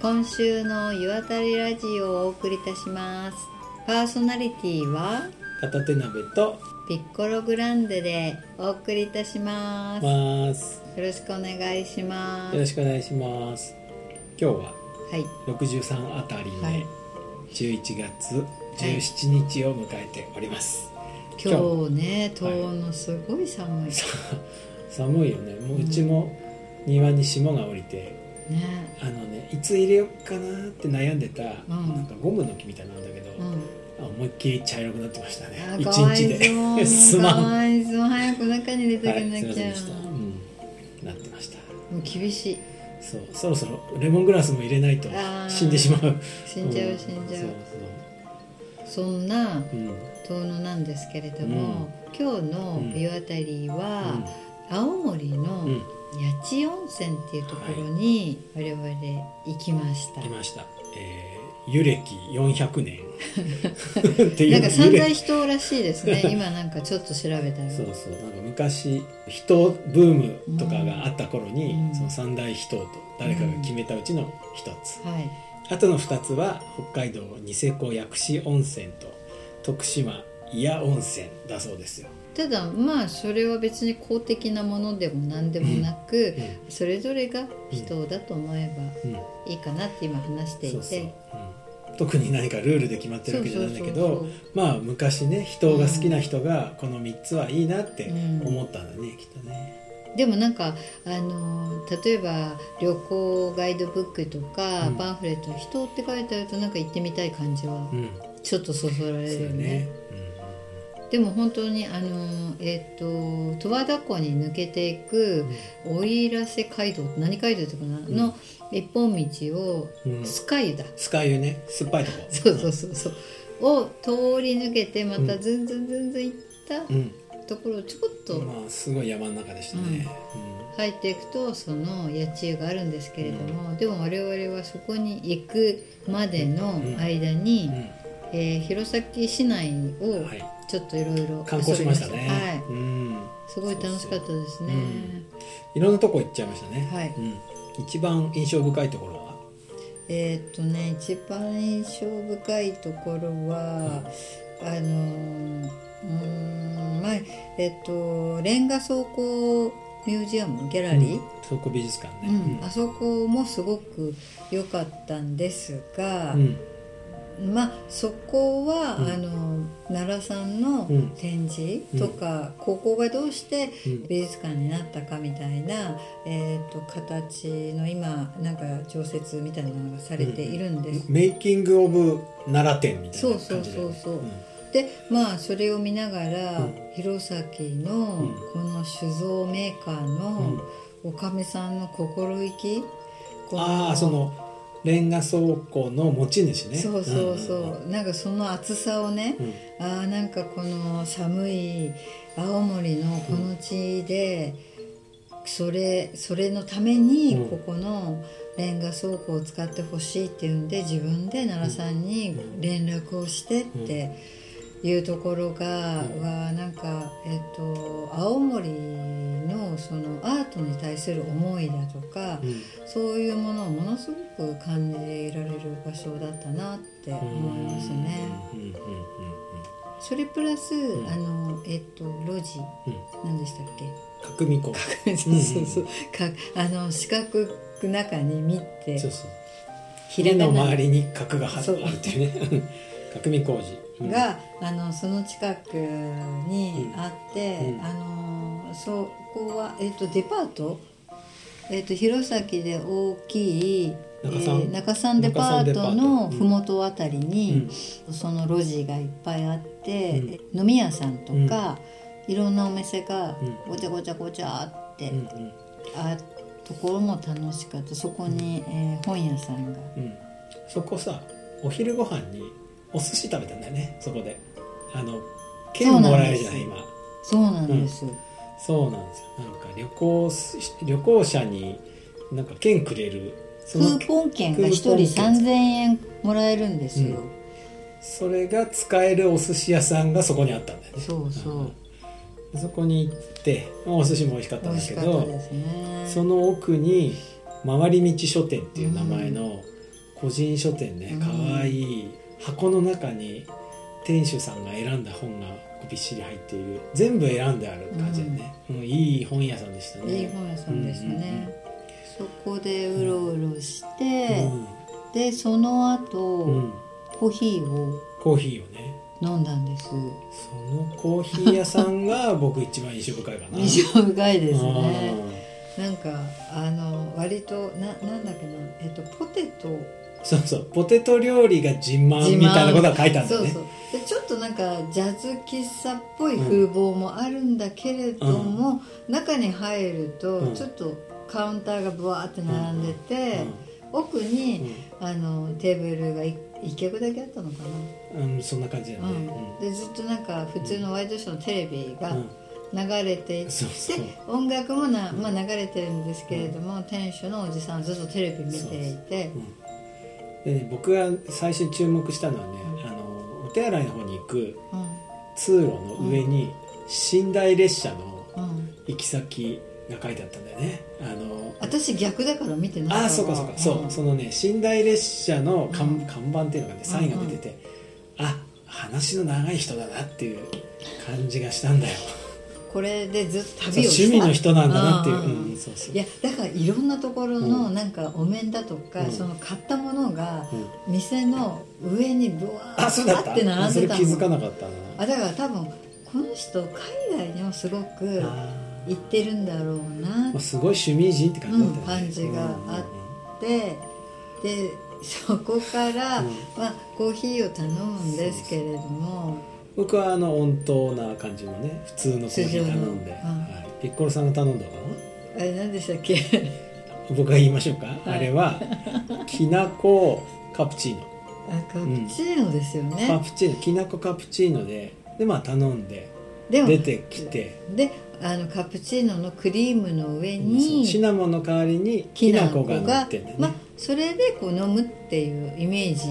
今週の湯あたりラジオをお送りいたします。パーソナリティは片手鍋とピッコログランデでお送りいたします。よろしくお願いします。よろしくお願いします。今日ははい。63あたりはい。目11月17日を迎えております、今日ねはい遠野すごい寒い、さ寒いよね。もううちも庭に霜が降りてね。あのねいつ入れようかなって悩んでた、ん。なんかゴムの木みたいなんだけど、うん。あ思いっきり茶色くなってましたね。あ一日で。すまん。かわいそう 早く中に入れてあはいすいまげなきゃ、せんでした、うん、なってました。もう厳しい。そうそろそろレモングラスも入れないと死んでしまう。死んじゃううん。死んじゃう、そんな遠野なんですけれども、今日の湯あたりは、青森の八千温泉っていうところに我々行きました、来ました、えー、湯歴400年。っていうなんか三大湯歴人らしいですね。今なんかちょっと調べたら。そうそう。なんか昔人ブームとかがあった頃に、うん。その三大秘湯と誰かが決めたうちの一つ、はい。あとの二つは北海道ニセコ薬師温泉と徳島祖谷温泉だそうですよ、ただまあそれは別に公的なものでも何でもなく、それぞれが人だと思えうんうん。ばいいかなって今話していて、そうそう、うん。特に何かルールで決まってるわけじゃないんだけどまあ昔ね人が好きな人がこの3つはいいなってうん。思ったんだね、きっとね。でもなんかあの例えば旅行ガイドブックとか、うん。パンフレット「人」って書いてあるとなんか行ってみたい感じはうん。ちょっとそそられるよね。ね。でも本当にあのえっ、と十和田湖に抜けていく奥入瀬街道何街道っていうかな、ん。の一本道をうん。うんスカイだ、スカイユね。酸っぱいとこ。そうそうそうそう。を通り抜けてまたずん。ずんずんずん行ったうん。ところをちょこっとまあすごい山の中でしたね、入っていくとその八千湯があるんですけれども、でも我々はそこに行くまでの間に、うん。うん。えー弘前市内をはいちょっといろいろ観光しましたね。はい。うん。すごい楽しかったですね。いろんなとこ行っちゃいましたね、はい。うん、一番印象深いところは？えーっとね一番印象深いところは、あのーうーんまあえっとレンガ倉庫ミュージアムギャラリー、倉庫美術館うねん。あそこもすごく良かったんですが、うん。まあそこは、うん。あの奈良さんのうん。展示とか、ここがどうしてうん。美術館になったかみたいな、えー、と形の今なんか常設みたいなのがされているんです。メイキング・オブ奈良展みたいなそう感じでそうそうそうう。ん。でまあそれを見ながら、うん。弘前のうん。この酒造メーカーのおかみさんの心意気、こああそのレンガ倉庫の持ち主ね。そうそうそう、んんなんかその厚さをね、うん。ああなんかこの寒い青森のこの地で、それそれのためにうん。ここのレンガ倉庫を使ってほしいっていうんで自分で奈良さんに連絡をしてっていうところが、うん。はなんか、えっと青森のそのアートに対する思いだとか、うん。そういうものをものすごく感じられる場所だったなって思いますね。それプラス、ん。あのえっと路地。うん。何でしたっ角見港けそうそうそう。かあの四角く中に見てそうそう。ひらがな。の周りに角がはあそうるっていうね。角見工事。うん。が、あのその近くにあって、うん。あのそこは、えっとデパート、えっと弘前で大きい中山。えー中山デパートの麓あたりに、その路地がいっぱいあって、飲み屋さんとか、いろんなお店がうん。ごちゃごちゃごちゃって、うんうん。あところも楽しかった。そこに、えー本屋さんが。うん。そこさお昼ご飯にお寿司食べたんだよねそこで。あの券もらえるじゃない今。そうなんです、そうなんですよ。なんか旅行し旅行者になんか券くれる。クーポン券が1人クーポン券3000円もらえるんですよ、それが使えるお寿司屋さんがそこにあったんだよね。そうそう、うん。そこに行ってまあお寿司も美味しかったんだけどね。その奥に回り道書店っていう名前の個人書店ね。うん。かわいい箱の中に店主さんが選んだ本がびっしり入っている。全部選んである感じでね、うん。いい本屋さんでしたね。いい本屋さんですね、そこでうろうろしうて、ん。でその後、うん。うんコーヒーをコーヒーをね。飲んだんです。そのコーヒー屋さんが 僕一番印象深いかな。印象深いですあねなんかあの割とななんだっけな。えっとポテトーそうそう。ポテト料理が自慢みたいなことが書いてあるんだよね。そうそう。でちょっとなんかジャズ喫茶っぽい風貌もあるんだけれども、中に入るとうん。ちょっとカウンターがブワーって並んでて、奥うにん、あのテーブルが1脚だけあったのかうんうんそんな感じだね、うん。でずっとなんか普通のワイドショーのテレビがうん。流れていて、音楽もな、まあ、流れてるんですけれども、店主のおじさんはずっとテレビ見ていてでね僕が最初に注目したのはね、あのお手洗いの方に行くうん。通路の上に寝台列車のうん。行き先が書いてあったんだよね。あの私逆だから見てないああそうかそうか、そう。そのね寝台列車の看,、うん。看板っていうのがねサインが出てて、あ話の長い人だなっていう感じがしたんだよこれでずっと旅をした趣味の人なんだなっていう、んん。うんそうそう。いやだからいろんなところのうん。なんかお面だとか、うん。その買ったものがうん。店の上にブワーって並んでたの。それ気づかなかったな。あだから多分この人海外にもすごくあ行ってるんだろうな。すごい趣味人って感じだったよね、うん感じがあってでそこから、うん。まあ、コーヒーを頼むんですけれども僕はあの温当な感じのね普通のコーヒー頼んで、はい、ピッコロさんが頼んだかあれ何でしたっけ？な僕が言いましょうか、はい。あれはきなこカプチーノ。あカプチーノですよね、カプチーノ。きなこカプチーノででまあ頼んで出てきて。であのカプチーノのクリームの上そう。にシナモンの代わりにききな粉が乗がってんだよね、まあ、それでこう飲むっていうイメージ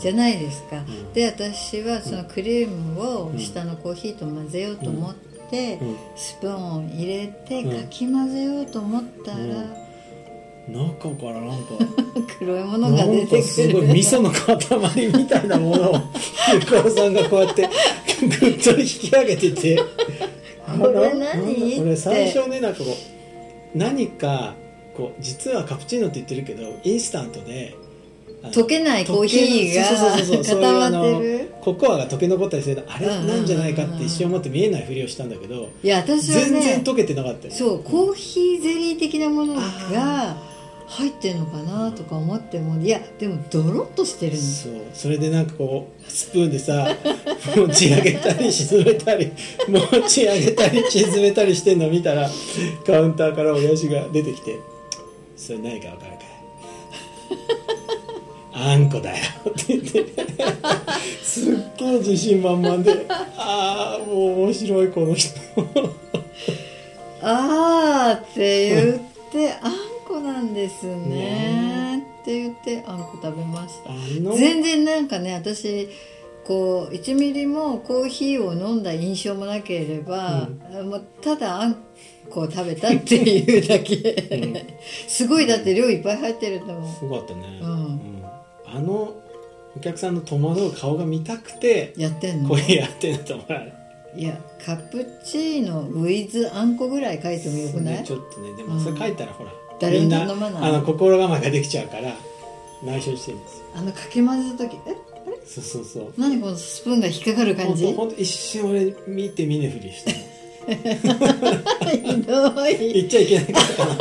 じゃないですか、ん。で私はそのクリームを下のコーヒーと混ぜようと思って、うん。スプーンを入れてうんかき混ぜようと思ったら、中からなんか 黒いものが出てくる。すごい味噌の塊みたいなものをピッコロさんがこうやってぐっと引き上げてて。これ何？これ最初ねなんかこう何かこう実はカプチーノって言ってるけどインスタントで溶けないコーヒーがそうそうそうそうそういう。あ固まってのるココアが溶け残ったりするあれ？なんじゃないかって一瞬思って見えないふりをしたんだけどいや私はね全然溶けてなかったよ。そうコーヒーゼリー的なものあが入ってるのかなとか思ってもいやでもドロッとしてるの。そう。それでなんかこうスプーンでさ 持ち上げたり沈めたり 持ち上げたり沈めたりしてんの見たらカウンターから親父が出てきて「それ何か分かるかい?」あんこだよ。って言ってすっげえ自信満々でああもう面白いこの人。あーって言ってあんこなんですね。って言ってあんこ食べました。全然なんかね私こう1ミリもコーヒーを飲んだ印象もなければ、もうただあんこを食べたっていうだけ、すごいだって量いっぱい入ってるんだもんすごかったね、うんあのお客さんの戸惑う顔が見たくてやってんの？こうやってんだと思うい？やカプチーノウィズあんこぐらい書いてもよくない？ちょっとねでもそれ書いたらほら、誰もみんな飲まない？あの心構えができちゃうから内緒にしてるんです。よあのかき混ぜた時？え？そうそうそう。何このスプーンが引っかかる感じ？ほんとほんと一瞬俺見て見ぬふりした ひどい。言っちゃいけないから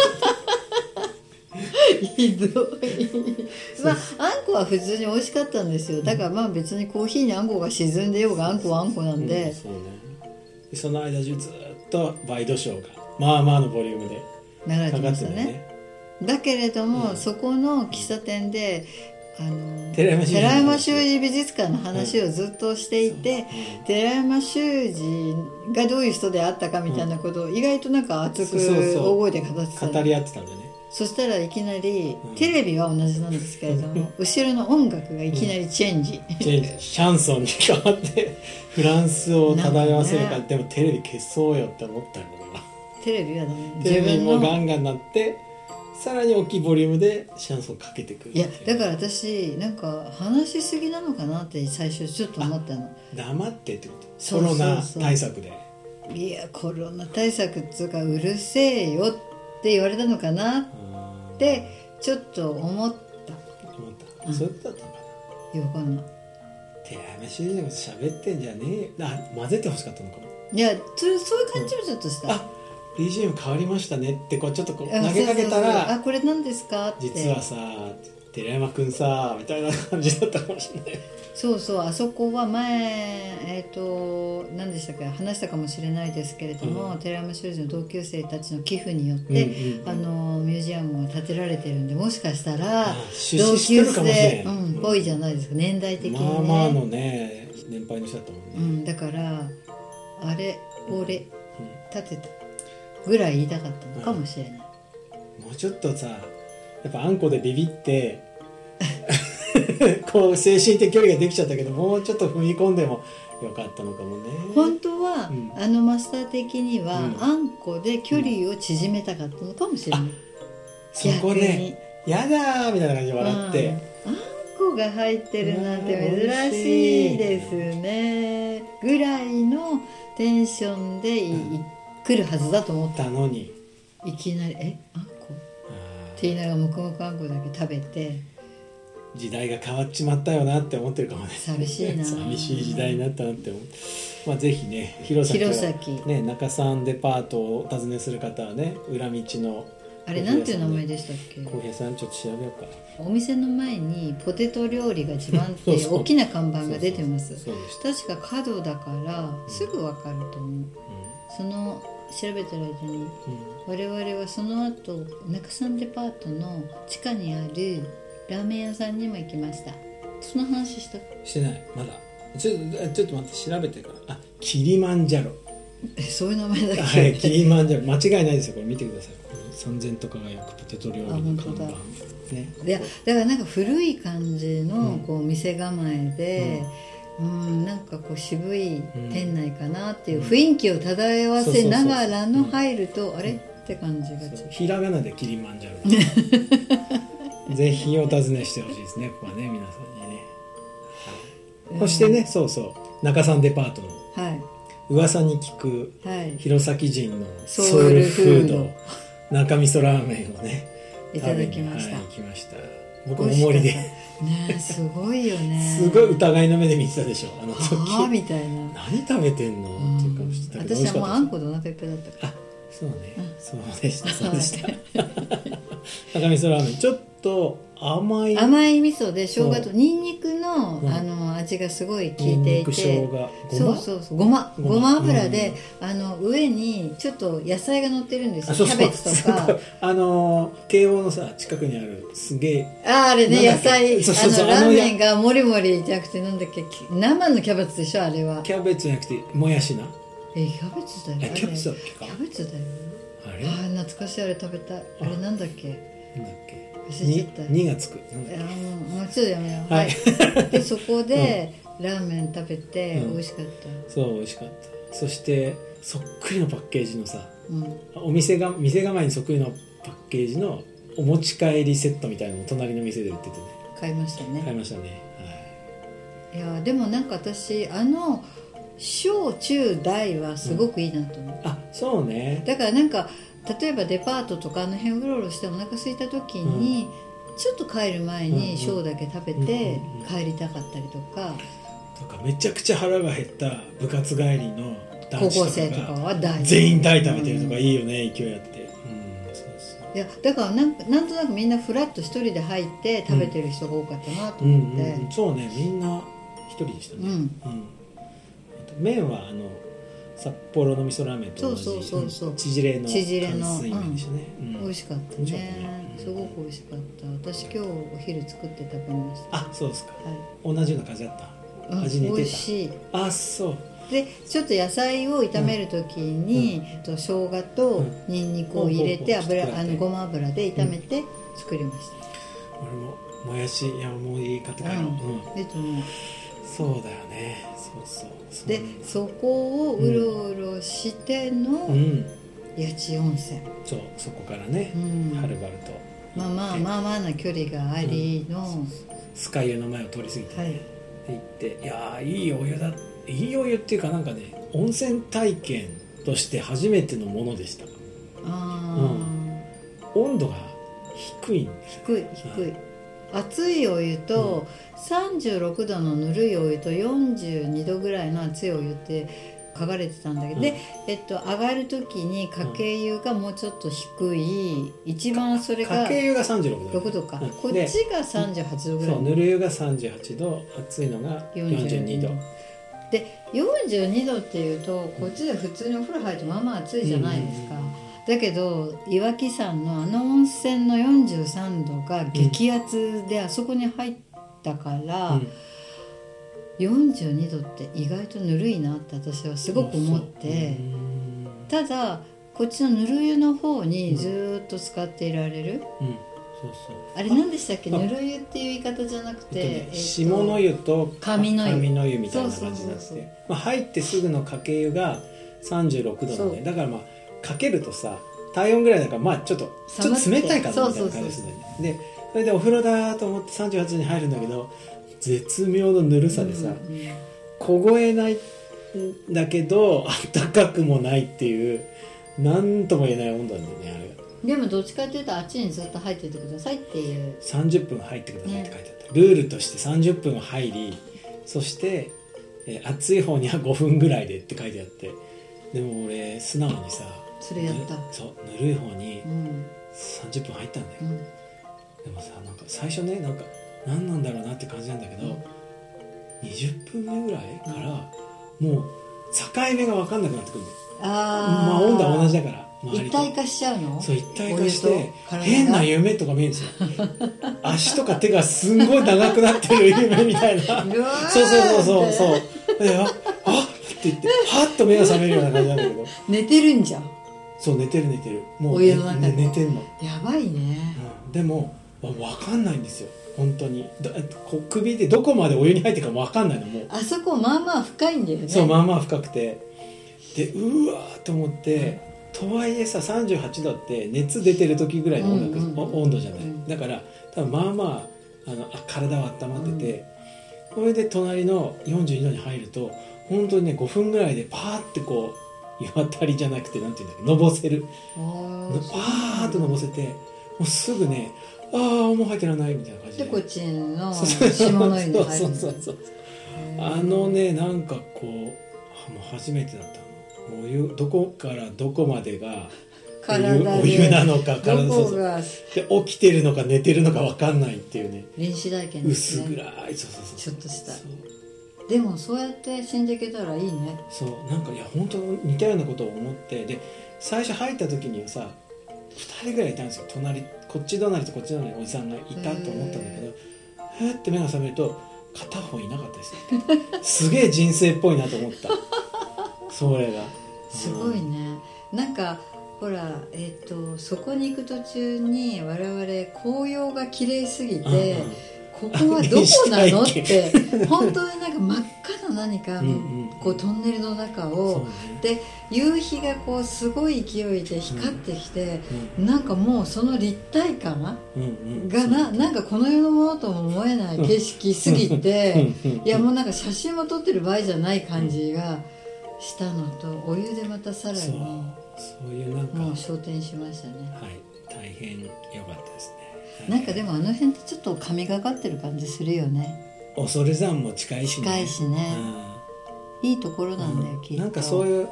ひどい。まああんこは普通に美味しかったんですよ。だからまあ別にコーヒーにあんこが沈んでようがあんこはあんこなんうん。で、そうね。でその間中ずっとバイドショーがまあまあのボリュームで流れてかかましたね。ってたよね。だけれども、うん。そこの喫茶店であの寺山修司美術館の話をずっとしていて、寺山修司がどういう人であったかみたいなことを意外となんか熱く大声で語ってた語り合ってたんだねそしたらいきなり、うん。テレビは同じなんですけれども 後ろの音楽がいきなりチェンジ、チェンジ。シャンソンに変わってフランスを漂わせるから、なんかでもテレビ消そうよって思ったよ俺は。テレビはダメ。テレビもガのンガンなってさらに大きいボリュームでシャンソンかけてくるいやだから私なんか話しすぎなのかなって最初ちょっと思ったの。黙ってってこと？コロナ対策で。いやコロナ対策っつうかうるせえよって言われたのかなっうん。てちょっと思った。思った、そうだったのかな。いやわかんない寺山修司のこと喋ってんじゃねえあ混ぜてほしかったのかも。いやそそういう感じもちょっとした、あ BGM 変わりましたねってこうちょっとこうあ投げかけたらあこれ何ですかって。実はさ寺山くんさみたいな感じだったかもしれない。そうそうあそこは前えっ、と何でしたっけ話したかもしれないですけれども、うん。寺山修司の同級生たちの寄付によって、うんうんうん。あのミュージアムが建てられてるんでもしかしたらあ出資してるかもしれん。うん、ぽいじゃないですか年代的にね、まあまあのね年配の人だったもんね、うん、だからあれ俺建てたぐらい言いたかったのかもしれない、もうちょっとさやっぱあんこでビビって こう精神的距離ができちゃったけどもうちょっと踏み込んでもよかったのかもね。本当は、うん。あのマスター的には、うん。あんこで距離を縮めたかったのかもしれない、そこで「やだ!」みたいな感じで笑って、うん。あんこが入ってるなんて珍しいですね。ぐらいのテンションでい、い来るはずだと思った。たのに。いきなり「えあんこ?」あって言いながらもくもくあんこだけ食べて。ー時代が変わっちまったよなって思ってるかもね。寂しいな。寂しい時代になったなって思ってまあぜひね弘前は弘前ね中山デパートをお訪ねする方はね裏道のあれなんていう名前でしたっけ？浩平さんちょっと調べようか。お店の前にポテト料理が自慢って そう大きな看板が出てます。確か角だからすぐわかると思う。その調べてる間にうん。うん我々はその後中山デパートの地下にあるラーメン屋さんにも行きました。その話した？してない。まだ。ちょっとちょっと待って調べてから。あキリマンジャロ。えそういう名前だっけ、はいキリマンジャロ。間違いないですよこれ。見てくださいこの三千と輝くポテト料理の看板。だね。いやだからなんか古い感じうん。のこう店構えで、うん、なんかこう渋い店内かなっていう雰囲気を漂わせながらの入るとあれ？って感じがするひらがなでキリマンジャロ ぜひお尋ねしてほしいですね。ここはね皆さんにね、はい。そしてねそうそう。中山デパートのはい。噂に聞くはい。弘前人のソウルフード。中味噌ラーメンをねいただきました。はい、行きました。僕おもりで。ねすごいよね。すごい疑いの目で見てたでしょあの時。はあみたいな。何食べてんの、っていう顔してたけ私はもうあんことお腹いっぱいだったから。あそうね、そうでした。そうでした。中味噌ラーメン。ちょっと甘い。甘い味噌で生姜とそニンニクの,、うん。あの味がすごい効いていて。そうそうそうごま。ごま。油で、あの上にちょっと野菜が乗ってるんですよ。キャベツとか。あのー慶応のさ近くにあるすげえ。ああれね野菜。そうそうそう。あのラーメンがもりもりじゃなくてなんだっけ？き生のキャベツでしょあれは。キャベツじゃなくてもやしなえキャベツだよあれえキャベツだっけか。キャベツだよ。あれ？あー懐かしいあれ食べたい。あれなんだっけ？なんだっけ？忘れちゃった。に2がつく。なんだっいやもうちょっとやめよう。ははい。い、でそこで、ラーメン食べてうん。美味しかった。けそう美味しかった。そしてそっくりのパッケージのさうん。お店が店構えにそっくりのパッケージのお持ち帰りセットみたいなのを隣の店で売っててね。買いましたね。買いましたね、はい。やでもなんか私あの小中大はすごくいいなと思う、い、あそうね。だからなんか例えばデパートとかあの辺うろうろしてお腹空いた時に、ちょっと帰る前うんに小だけ食べてうんうん帰りたかったりとか、とかめちゃくちゃ腹が減った部活帰りの高男子と校生とかは大全員大食べてるとかうんいいよね、勢いあって。うんそうそう。いやだからなんかなんとなくみんなフラッと一人で入って食べてる人が多かったなとうん思って、うん、そうねみんな一人でしたね、うん。うん麺はあの札幌の味噌ラーメンと同じそうそうそうそう。縮れの縮れのね、うん。美味しかったね。ね。すごく美味しかった。私今日お昼作って食べました。あそうですか。はい。同じような感じだった。うん味似てた。美味しい。あそう。でちょっと野菜を炒める時に、えっと生姜とニンニクを入れて油あのごま油で炒めて作りまし俺ももやし山盛り買って帰ろう、うん。うん。た、でともそうだよね。そうそうでそこをうろうろしての、うん。八千温泉、そうそこからね、うん。はるばると。まあまあまあまあな距離がありの、スカイ湯の前を通り過ぎて、はい。で行っていやーいいお湯だいいお湯っていうかなんかね温泉体験として初めてのものでした。あ温度が低いんあです低い低い熱いお湯と、36度のぬるいお湯と42度ぐらいの熱いお湯って書かれてたんだけど、うん。で、えっと、上がる時にかけ湯がもうちょっと低い一番それがかけ湯が36度。6度か、うん。こっでちが38度ぐらい。そうぬる湯が38度熱いのが42度。で42度っていうとこっちで普通にお風呂入るとまあまあ暑いじゃないですか、だけど岩木山のあの温泉の43度が激熱であそこに入ったから、うん。42度って意外とぬるいなって私はすごく思ってうん。ただこっちのぬる湯の方にずーっと使っていられる、うん。そうそう。あれ何でしたっけ？あ。ぬる湯っていう言い方じゃなくて、下の湯と上の湯。上の湯みたいな感じになって。まあ入ってすぐのかけ湯が36度なんでだからまあかけるとさ体温ぐらいだからまあちょっとちょっと冷たいかなみたいな感じですね。でそれでお風呂だと思って38度に入るんだけど絶妙のぬるさでさ、凍えないんだけど暖かくもないっていう何とも言えない温度なんだよねあれが。でもどっちかっていうとあっちにずっと入っててくださいっていう。30分入ってくださいって書いてあった、ルールとして30分入りそして、えー暑い方には5分ぐらいでって書いてあって。でも俺素直にさそれやった。ぬそうぬるい方にうん30分入ったんだよ、うん。でもさなんか最初ねなんか何なんだろうなって感じなんだけど、うん。20分目ぐらいからもう境目が分かんなくなってくるんだよ。あまあ温度は同じだだから一体化しちゃうの？そう一体化して変な夢とか見えるんですよ。足とか手がすんごい長くなってる夢みたいな。そうそうそうそうそう。でああって言ってはっと目が覚めるような感じなんだけど。寝てるんじゃんそう寝てる寝てる。もうお湯の中で。ね寝てんの、やばいね。うん。でもわ分かんないんですよ。本当に。だこう首でどこまでお湯に入ってるかも分かんないのもう。あそこまあまあ深いんだよね。そうまあまあ深くて。でうわーと思って、とはいえさ38度って熱出てる時ぐらいの音楽、うんうんお温度じゃない、うん。だから多分まあまああのあ体は温まってて、それで隣の42度に入ると本当にね5分ぐらいでパーってこう湯あたりじゃなくてなんていうんだ。っけのぼせるあーとのぼせてもうすぐねああもう入ってらんないみたいな感じで。でこっちの下の湯に入る。そうそうそう。あのねなんかこうあもう初めてだったの。もうお湯どこからどこまでがお湯なのか体どそうそう。で起きてるのか寝てるのか分かんないっていうね。臨死体験ですね。薄暗い。そうそうそう。ちょっとしたでもそうやって死んでいけたらいいね。そうなんかいや本当似たようなことを思ってで最初入った時にはさ2人ぐらいいたんですよ。隣こっち隣とこっち隣におじさんがいたと思ったんだけどふーって目が覚めると片方いなかったですすげえ人生っぽいなと思った。それが。すごいね。なんかほらえっ、とそこに行く途中に我々紅葉が綺麗すぎて、うんうんここはどこなのって本当になんか真っ赤な何か、こうトンネルの中をね。で夕日がこうすごい勢いで光ってきて、うなんかもうその立体感がななんかこの世のものとも思えない景色すぎて、いやもうなんか写真も撮ってる場合じゃない感じがしたのとお湯でまたさらにそういうなんか。もう昇天しましたね。はい。大変良かったですねなんかでもあの辺ってちょっと神がかってる感じするよね。恐山も近いしね。近いしね。いいところなんだよ、きっと。なんかそういう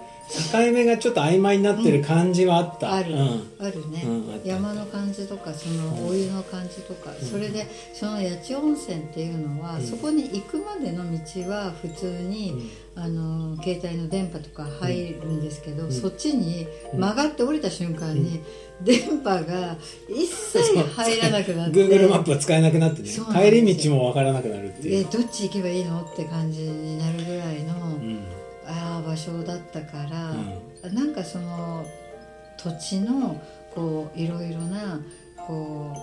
境目がちょっと曖昧になってる感じはあった、ある、うん。あるね、うんあった山の感じとかそのお湯の感じとか、それでその八千温泉っていうのは、うん。そこに行くまでの道は普通に、あの携帯の電波とか入るんですけど、ん。そっちにうん曲がって降りた瞬間に、電波が一切入らなくなって。Google マップが使えなくなってね。帰り道もわからなくなるっていう、でどっち行けばいいの？って感じになるぐらいの、うん。ああ場所だったから、なんかその土地のこういろいろなこ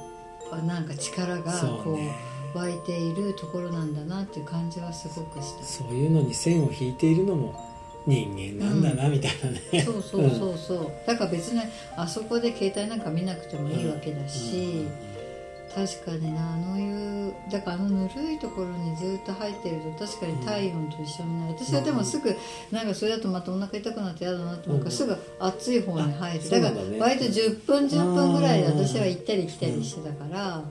うあなんか力がこそうね。う湧いているところなんだなっていう感じはすごくした。そういうのに線を引いているのも人間なんだなみたいなね、そうそうそうそう。だから別にあそこで携帯なんか見なくてもいいわけだし、確かになあのいうだからあのぬるいところにずっと入ってると確かに体温と一緒になる。私はでもすぐなんかそれだとまたお腹痛くなって嫌だなと思うからすぐ熱い方に入る。だから割と10分10分ぐらいでうん。私は行ったり来たりしてたから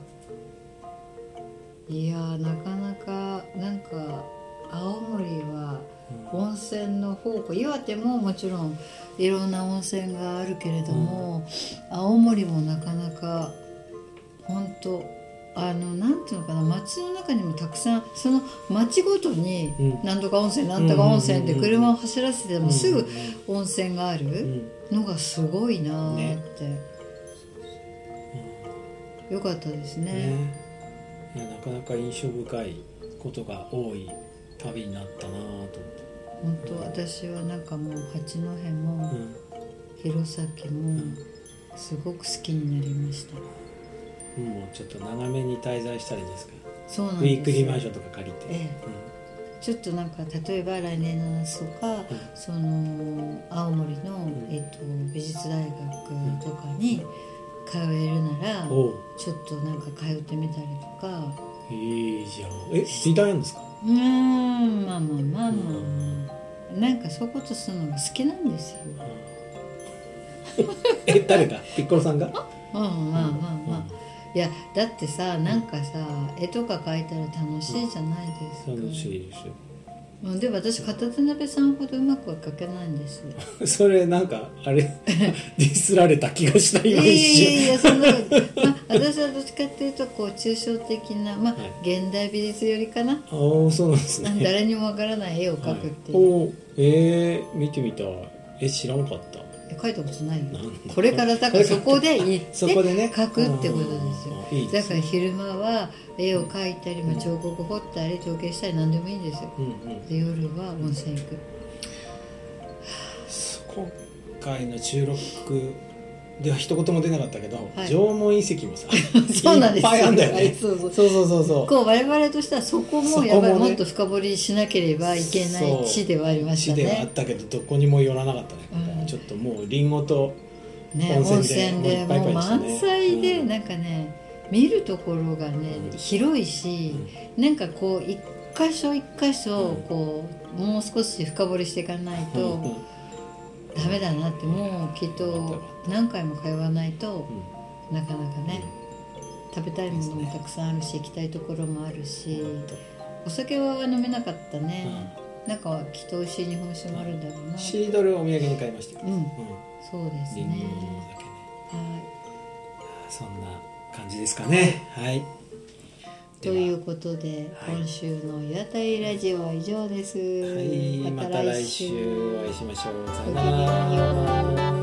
いやーなかなかなんか青森は温泉の宝庫岩手ももちろんいろんな温泉があるけれども、青森もなかなか本当あのなんていうのかな町の中にもたくさんその町ごとにうん。なんとか温泉なんとか温泉ってうん車を走らせてもすぐうん温泉があるうん。のがすごいなーって、よかったですね。ね。いやなかなか印象深いことが多い旅になったなと思って、本当私はなんかもう八戸もうん。弘前もすごく好きになりました。もうちょっと長めに滞在したらいいんですか？そうなんウです。ィークリーマンションとか借りて、えちょっとなんか例えば来年の夏とか、その青森の、ん。えっと美術大学とかに通えるなら、ちょっとなんか通ってみたりとか。いいじゃん。え美大なんですか？うーん。まあまあまあまあ。まあなんかそういうことするのが好きなんですよ。え誰がピッコロさんが？うんまあまあまあ、いやだってさなんかさ絵とか描いたら楽しいじゃないですか、楽しいですよ。うんで私片手鍋さんほどうまくは描けないんですよ。それなんかあれ ディスられた気がしたいやい今一瞬やいやそんなこと、まあ、私はどっちかっていうとこう抽象的な、まあは現代美術よりかな、ああそうなんですね。誰にもわからない絵を描くっていう、はい、おーえー、見てみたい。え知らんかった描いたことないよ。これからだからそこで行って そこでね。描くってことですよ。ね。だから昼間は絵を描いたり、まあ、彫刻彫ったり造形したり何でもいいんですよ。で夜は温泉行く。今回の収録では一言も出なかったけど、はい。縄文遺跡もさ そうなんですよ。いっぱいあんだよね。そうそう。そうそうそうこう我々としてはそこもやっぱりもっと深掘りしなければいけない地ではありました地ではあっね。たけどどこにも寄らなかったね、うん。ちょっともうリンゴとね温温泉で泉でもういっぱいいっもうぱいで満載でうん。なんかね見るところがねうん。広いしなんかこう一箇所一箇所こうもう少し深掘りしていかないうんうんとダメだなってもうきっと何回も通わないとなかなかね食べたいものもたくさんあるし行きたいところもあるしお酒は飲めなかったね。なんかきっと美味しい日本酒もあるんだろうな。シードルをお土産に買いましたよ、うん、うん。そうですね。はそんな感じですかね。はいい。ということで、はい今週の岩谷ラジオは以上です。はいまた来週お会いしましょうさよならう。